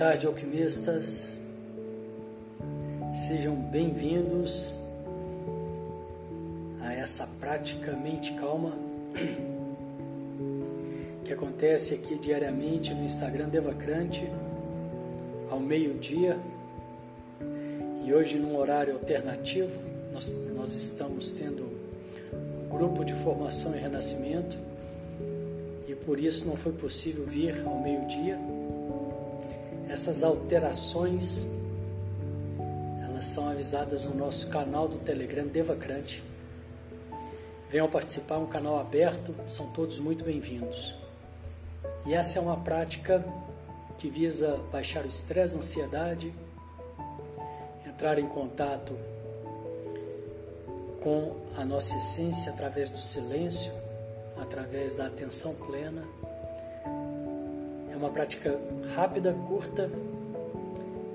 Tarde, alquimistas. Sejam bem-vindos a essa prática mente calma que acontece aqui diariamente no Instagram Devacrante ao meio-dia. E hoje num horário alternativo nós, nós estamos tendo o um grupo de formação e renascimento. E por isso não foi possível vir ao meio-dia essas alterações elas são avisadas no nosso canal do Telegram Devacrante. Venham participar, é um canal aberto, são todos muito bem-vindos. E essa é uma prática que visa baixar o estresse, a ansiedade, entrar em contato com a nossa essência através do silêncio, através da atenção plena uma prática rápida, curta,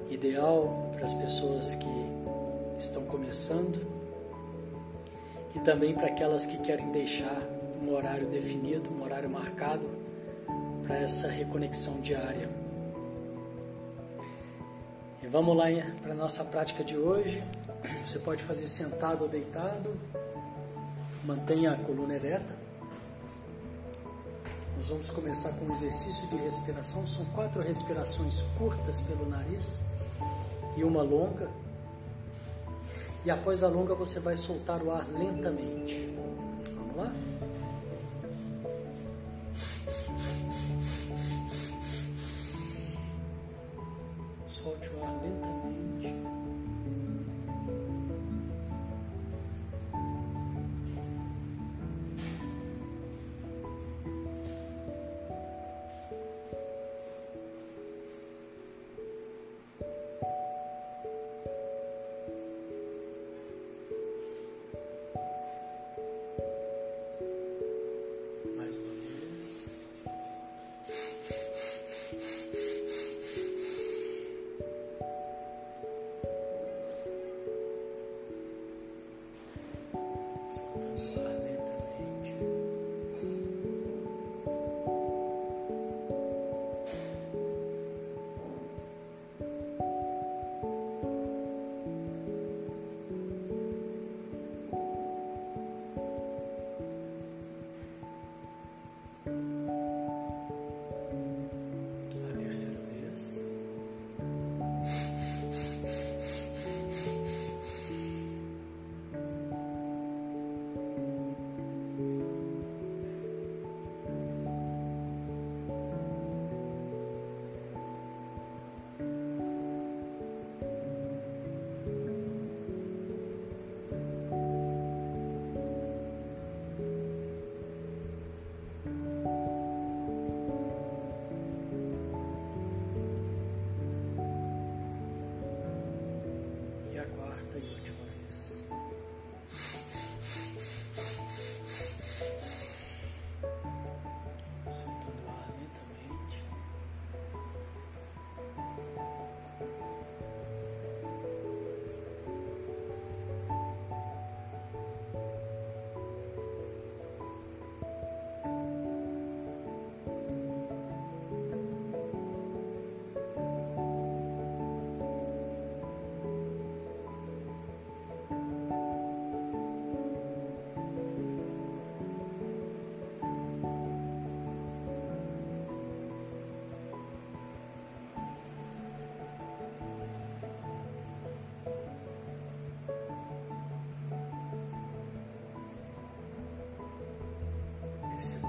ideal para as pessoas que estão começando e também para aquelas que querem deixar um horário definido, um horário marcado para essa reconexão diária. E vamos lá para a nossa prática de hoje. Você pode fazer sentado ou deitado. Mantenha a coluna ereta. Nós vamos começar com um exercício de respiração. São quatro respirações curtas pelo nariz e uma longa. E após a longa você vai soltar o ar lentamente. Vamos lá? Solte o ar lentamente.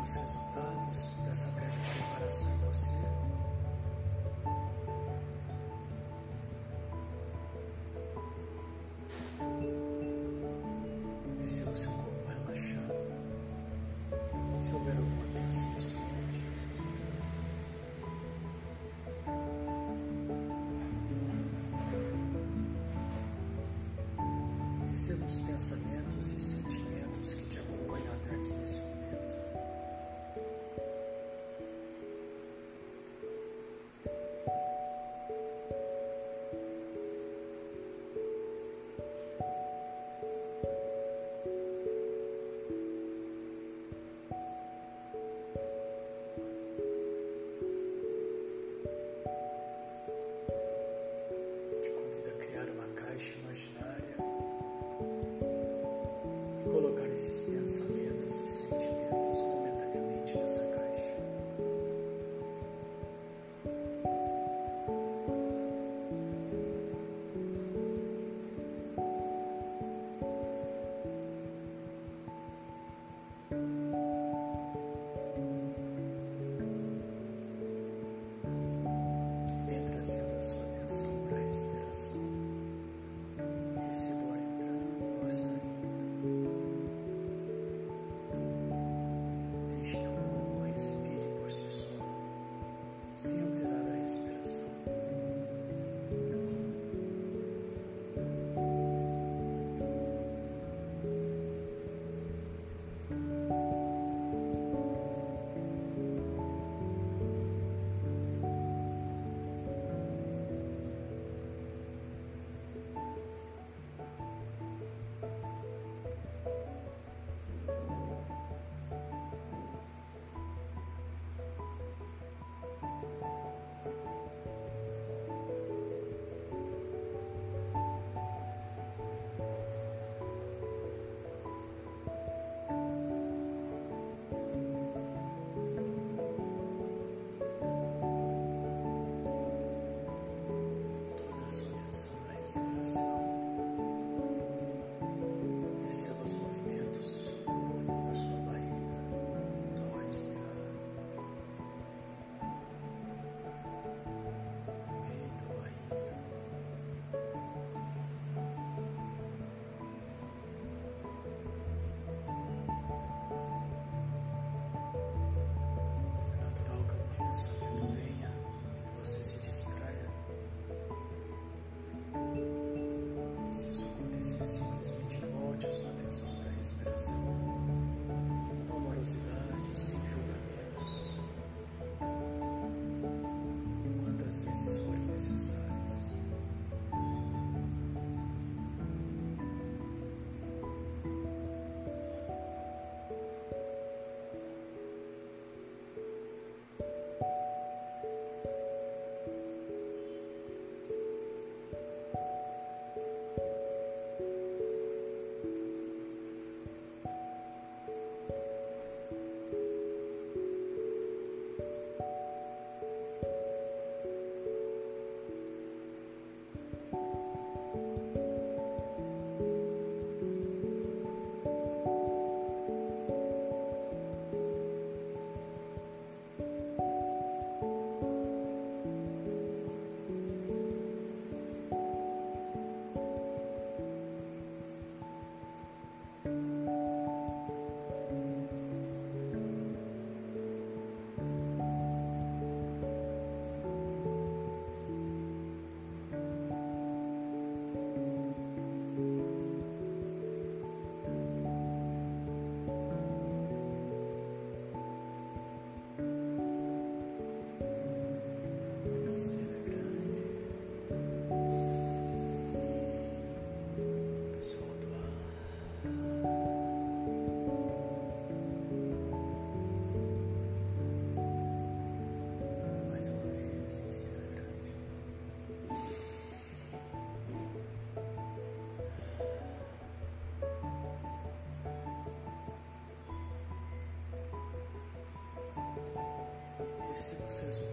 Os resultados dessa breve preparação em você. Perceba o seu corpo relaxado. Se houver alguma tensão, solte. Perceba os pensamentos e sentimentos que te acompanham até aqui nesse momento. Perceba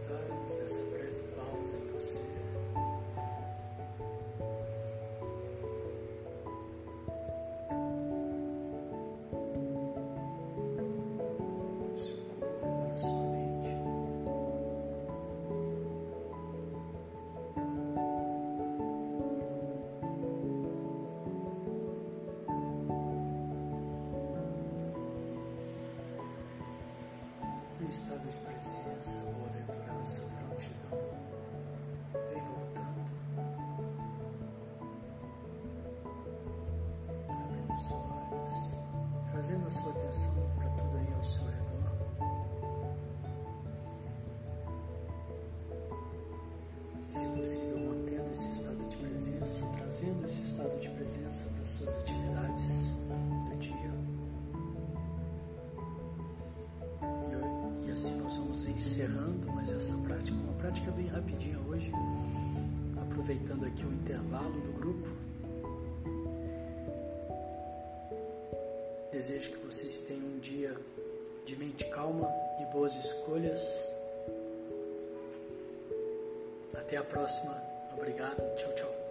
trazendo a sua atenção para tudo aí ao seu redor. E, se possível, mantendo esse estado de presença, trazendo esse estado de presença para suas atividades. encerrando, mas essa prática uma prática bem rapidinha hoje, aproveitando aqui o intervalo do grupo. Desejo que vocês tenham um dia de mente calma e boas escolhas. Até a próxima. Obrigado. Tchau, tchau.